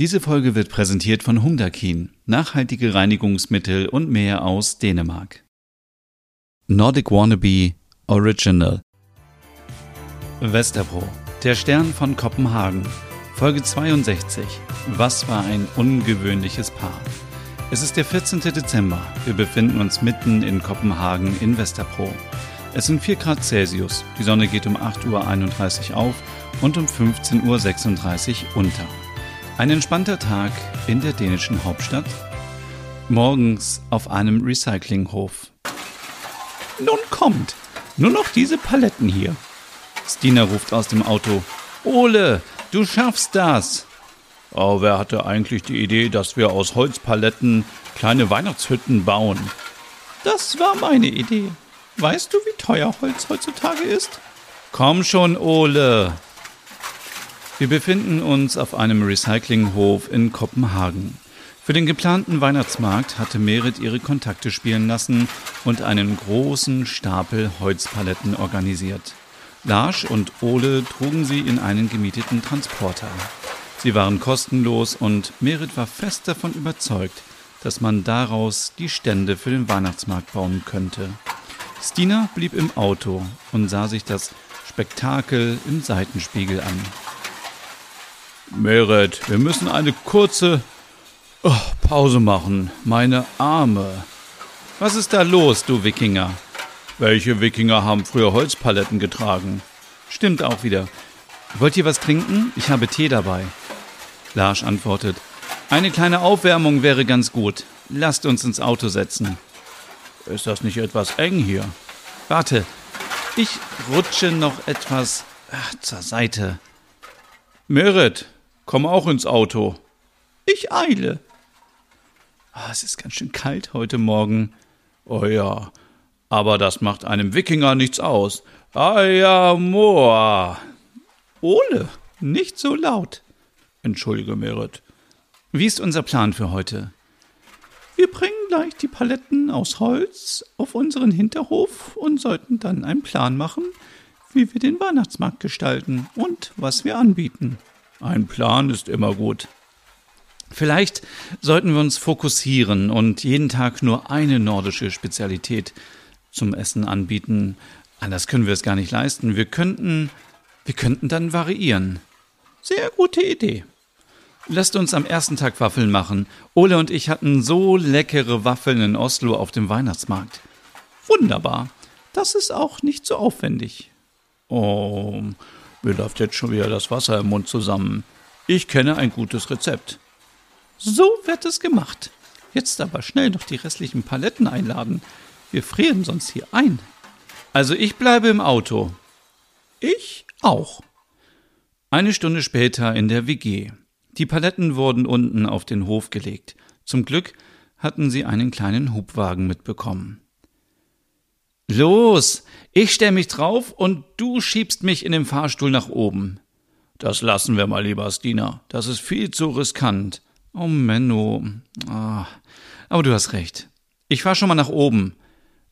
Diese Folge wird präsentiert von Humdakin, nachhaltige Reinigungsmittel und mehr aus Dänemark. Nordic Wannabe Original Westerpro, der Stern von Kopenhagen. Folge 62. Was war ein ungewöhnlich Paar? Es ist der 14. Dezember. Wir befinden uns mitten in Kopenhagen in Westerpro. Es sind 4 Grad Celsius. Die Sonne geht um 8.31 Uhr auf und um 15.36 Uhr unter. Ein entspannter Tag in der dänischen Hauptstadt. Morgens auf einem Recyclinghof. Nun kommt, nur noch diese Paletten hier. Stina ruft aus dem Auto. Ole, du schaffst das. Oh, wer hatte eigentlich die Idee, dass wir aus Holzpaletten kleine Weihnachtshütten bauen? Das war meine Idee. Weißt du, wie teuer Holz heutzutage ist? Komm schon, Ole, wir befinden uns auf einem Recyclinghof in Kopenhagen. Für den geplanten Weihnachtsmarkt hatte Merit ihre Kontakte spielen lassen und einen großen Stapel Holzpaletten organisiert. Lars und Ole trugen sie in einen gemieteten Transporter. Sie waren kostenlos und Merit war fest davon überzeugt, dass man daraus die Stände für den Weihnachtsmarkt bauen könnte. Stina blieb im Auto und sah sich das Spektakel im Seitenspiegel an. Merit, wir müssen eine kurze oh, Pause machen. Meine Arme. Was ist da los, du Wikinger? Welche Wikinger haben früher Holzpaletten getragen? Stimmt auch wieder. Wollt ihr was trinken? Ich habe Tee dabei. Lars antwortet. Eine kleine Aufwärmung wäre ganz gut. Lasst uns ins Auto setzen. Ist das nicht etwas eng hier? Warte, ich rutsche noch etwas ach, zur Seite. Merit, Komm auch ins Auto. Ich eile. Ah, es ist ganz schön kalt heute Morgen. Oh ja, aber das macht einem Wikinger nichts aus. Ah ja, Moa. Ole, nicht so laut. Entschuldige, Merit. Wie ist unser Plan für heute? Wir bringen gleich die Paletten aus Holz auf unseren Hinterhof und sollten dann einen Plan machen, wie wir den Weihnachtsmarkt gestalten und was wir anbieten. Ein Plan ist immer gut. Vielleicht sollten wir uns fokussieren und jeden Tag nur eine nordische Spezialität zum Essen anbieten. Anders können wir es gar nicht leisten. Wir könnten, wir könnten dann variieren. Sehr gute Idee. Lasst uns am ersten Tag Waffeln machen. Ole und ich hatten so leckere Waffeln in Oslo auf dem Weihnachtsmarkt. Wunderbar. Das ist auch nicht so aufwendig. Oh, mir läuft jetzt schon wieder das Wasser im Mund zusammen. Ich kenne ein gutes Rezept. So wird es gemacht. Jetzt aber schnell noch die restlichen Paletten einladen. Wir frieren sonst hier ein. Also ich bleibe im Auto. Ich auch. Eine Stunde später in der WG. Die Paletten wurden unten auf den Hof gelegt. Zum Glück hatten sie einen kleinen Hubwagen mitbekommen. Los, ich stell mich drauf und du schiebst mich in den Fahrstuhl nach oben. Das lassen wir mal lieber, Stina. Das ist viel zu riskant. Oh, Menno. Ah, aber du hast recht. Ich fahr schon mal nach oben.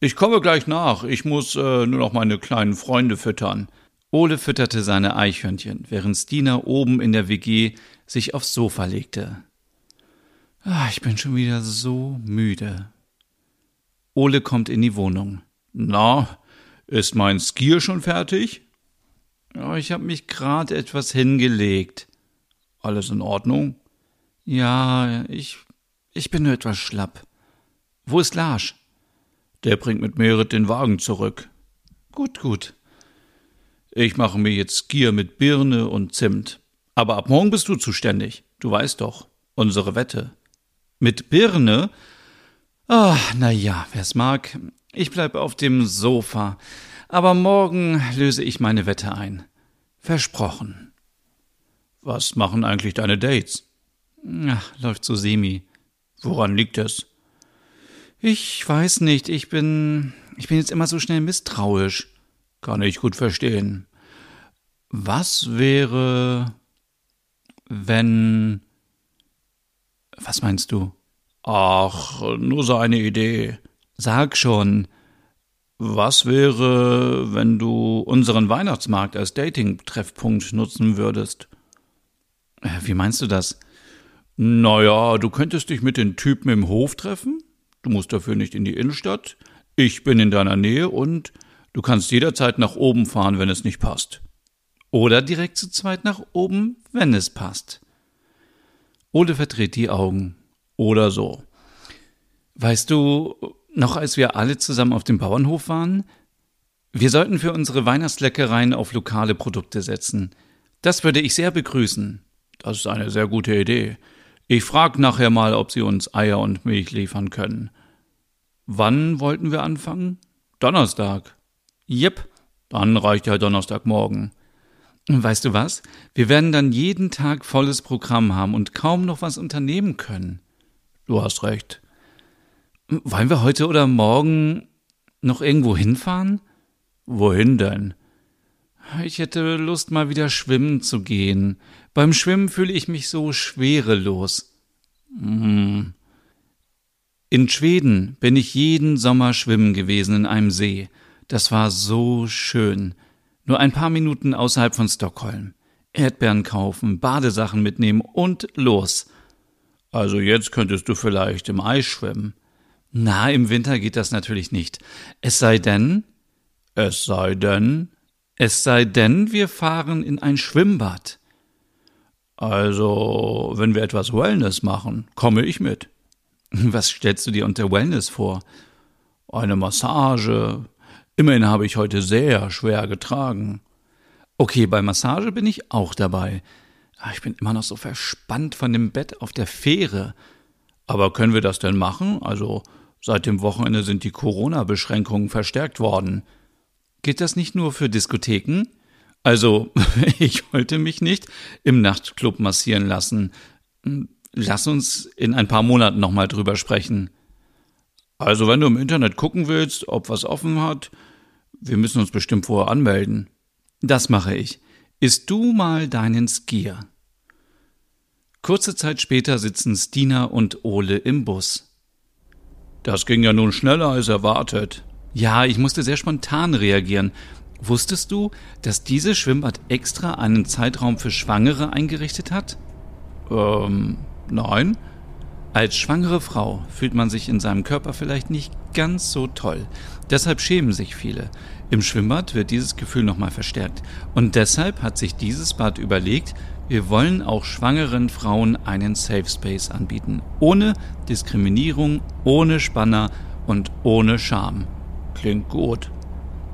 Ich komme gleich nach. Ich muss äh, nur noch meine kleinen Freunde füttern. Ole fütterte seine Eichhörnchen, während Stina oben in der WG sich aufs Sofa legte. Ah, ich bin schon wieder so müde. Ole kommt in die Wohnung. Na, ist mein Skier schon fertig? Ja, ich habe mich gerade etwas hingelegt. Alles in Ordnung? Ja, ich. ich bin nur etwas schlapp. Wo ist Lars? Der bringt mit Merit den Wagen zurück. Gut, gut. Ich mache mir jetzt Skier mit Birne und Zimt. Aber ab morgen bist du zuständig. Du weißt doch. Unsere Wette. Mit Birne? Ah, na ja, wer's mag. Ich bleibe auf dem Sofa, aber morgen löse ich meine Wette ein. Versprochen. Was machen eigentlich deine Dates? Ach, läuft so semi. Woran liegt es? Ich weiß nicht, ich bin. Ich bin jetzt immer so schnell misstrauisch. Kann ich gut verstehen. Was wäre, wenn. Was meinst du? Ach, nur so eine Idee. Sag schon, was wäre, wenn du unseren Weihnachtsmarkt als Dating-Treffpunkt nutzen würdest? Äh, wie meinst du das? Naja, du könntest dich mit den Typen im Hof treffen. Du musst dafür nicht in die Innenstadt. Ich bin in deiner Nähe und du kannst jederzeit nach oben fahren, wenn es nicht passt. Oder direkt zu zweit nach oben, wenn es passt. Ole verdreht die Augen. Oder so. Weißt du, noch als wir alle zusammen auf dem Bauernhof waren, wir sollten für unsere Weihnachtsleckereien auf lokale Produkte setzen. Das würde ich sehr begrüßen. Das ist eine sehr gute Idee. Ich frage nachher mal, ob Sie uns Eier und Milch liefern können. Wann wollten wir anfangen? Donnerstag. Jep, dann reicht ja Donnerstagmorgen. Weißt du was? Wir werden dann jeden Tag volles Programm haben und kaum noch was unternehmen können. Du hast recht. Wollen wir heute oder morgen noch irgendwo hinfahren? Wohin denn? Ich hätte Lust, mal wieder schwimmen zu gehen. Beim Schwimmen fühle ich mich so schwerelos. Hm. In Schweden bin ich jeden Sommer schwimmen gewesen in einem See. Das war so schön. Nur ein paar Minuten außerhalb von Stockholm. Erdbeeren kaufen, Badesachen mitnehmen und los. Also jetzt könntest du vielleicht im Eis schwimmen. Na, im Winter geht das natürlich nicht. Es sei denn. Es sei denn. Es sei denn, wir fahren in ein Schwimmbad. Also, wenn wir etwas Wellness machen, komme ich mit. Was stellst du dir unter Wellness vor? Eine Massage. Immerhin habe ich heute sehr schwer getragen. Okay, bei Massage bin ich auch dabei. Ah, ich bin immer noch so verspannt von dem Bett auf der Fähre. Aber können wir das denn machen? Also, seit dem Wochenende sind die Corona-Beschränkungen verstärkt worden. Geht das nicht nur für Diskotheken? Also, ich wollte mich nicht im Nachtclub massieren lassen. Lass uns in ein paar Monaten nochmal drüber sprechen. Also, wenn du im Internet gucken willst, ob was offen hat, wir müssen uns bestimmt vorher anmelden. Das mache ich. Isst du mal deinen Skier. Kurze Zeit später sitzen Stina und Ole im Bus. Das ging ja nun schneller als erwartet. Ja, ich musste sehr spontan reagieren. Wusstest du, dass dieses Schwimmbad extra einen Zeitraum für Schwangere eingerichtet hat? Ähm, nein. Als schwangere Frau fühlt man sich in seinem Körper vielleicht nicht ganz so toll. Deshalb schämen sich viele. Im Schwimmbad wird dieses Gefühl nochmal verstärkt. Und deshalb hat sich dieses Bad überlegt, wir wollen auch schwangeren Frauen einen Safe Space anbieten. Ohne Diskriminierung, ohne Spanner und ohne Scham. Klingt gut.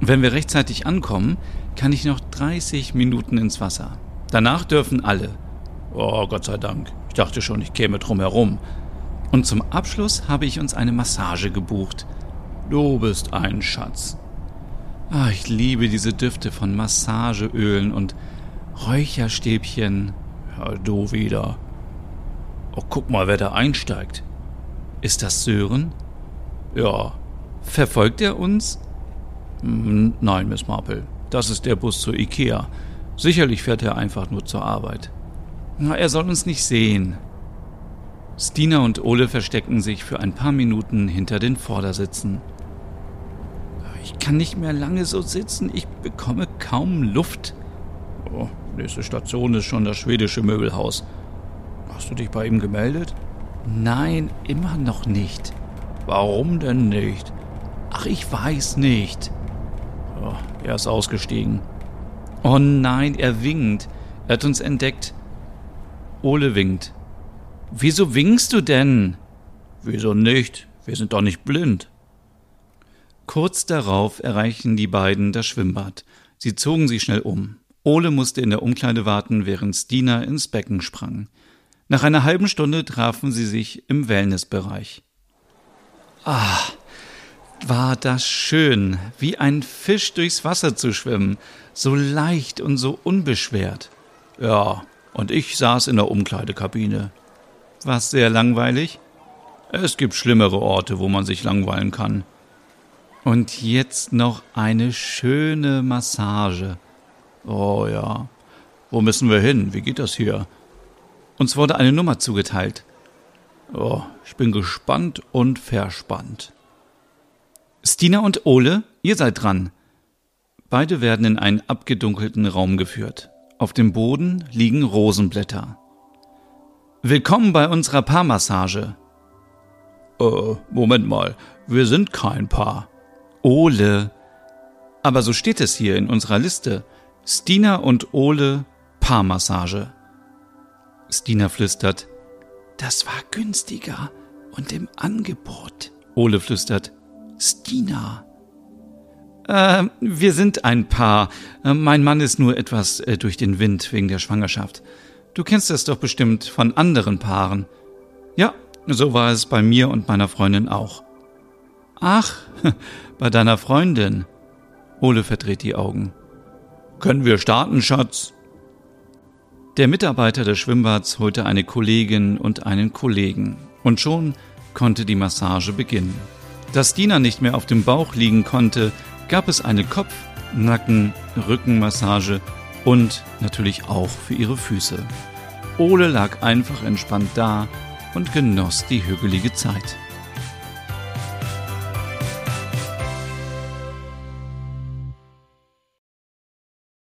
Wenn wir rechtzeitig ankommen, kann ich noch 30 Minuten ins Wasser. Danach dürfen alle. Oh, Gott sei Dank. Ich dachte schon, ich käme drum herum. Und zum Abschluss habe ich uns eine Massage gebucht. Du bist ein Schatz. Ah, ich liebe diese Düfte von Massageölen und Räucherstäbchen. Ja, du wieder. Oh, guck mal, wer da einsteigt. Ist das Sören? Ja, Verfolgt er uns? Hm, nein, Miss Marple. Das ist der Bus zur Ikea. Sicherlich fährt er einfach nur zur Arbeit. Na, er soll uns nicht sehen. Stina und Ole verstecken sich für ein paar Minuten hinter den Vordersitzen. Ich kann nicht mehr lange so sitzen, ich bekomme kaum Luft. Oh, nächste Station ist schon das schwedische Möbelhaus. Hast du dich bei ihm gemeldet? Nein, immer noch nicht. Warum denn nicht? Ach, ich weiß nicht. Oh, er ist ausgestiegen. Oh nein, er winkt. Er hat uns entdeckt. Ole winkt. Wieso winkst du denn? Wieso nicht? Wir sind doch nicht blind. Kurz darauf erreichen die beiden das Schwimmbad. Sie zogen sich schnell um. Ole musste in der Umkleide warten, während Stina ins Becken sprang. Nach einer halben Stunde trafen sie sich im Wellnessbereich. Ah, war das schön, wie ein Fisch durchs Wasser zu schwimmen, so leicht und so unbeschwert. Ja, und ich saß in der Umkleidekabine. War's sehr langweilig? Es gibt schlimmere Orte, wo man sich langweilen kann. Und jetzt noch eine schöne Massage. Oh ja. Wo müssen wir hin? Wie geht das hier? Uns wurde eine Nummer zugeteilt. Oh, ich bin gespannt und verspannt. Stina und Ole, ihr seid dran. Beide werden in einen abgedunkelten Raum geführt. Auf dem Boden liegen Rosenblätter. Willkommen bei unserer Paarmassage. Äh, Moment mal, wir sind kein Paar. Ole. Aber so steht es hier in unserer Liste. Stina und Ole Paarmassage. Stina flüstert, das war günstiger und im Angebot. Ole flüstert, Stina. Äh, wir sind ein Paar. Äh, mein Mann ist nur etwas äh, durch den Wind wegen der Schwangerschaft. Du kennst das doch bestimmt von anderen Paaren. Ja, so war es bei mir und meiner Freundin auch. Ach, bei deiner Freundin. Ole verdreht die Augen. Können wir starten, Schatz? Der Mitarbeiter des Schwimmbads holte eine Kollegin und einen Kollegen. Und schon konnte die Massage beginnen. Dass Dina nicht mehr auf dem Bauch liegen konnte, gab es eine Kopf-, Nacken-, Rückenmassage und natürlich auch für ihre Füße. Ole lag einfach entspannt da und genoss die hügelige Zeit.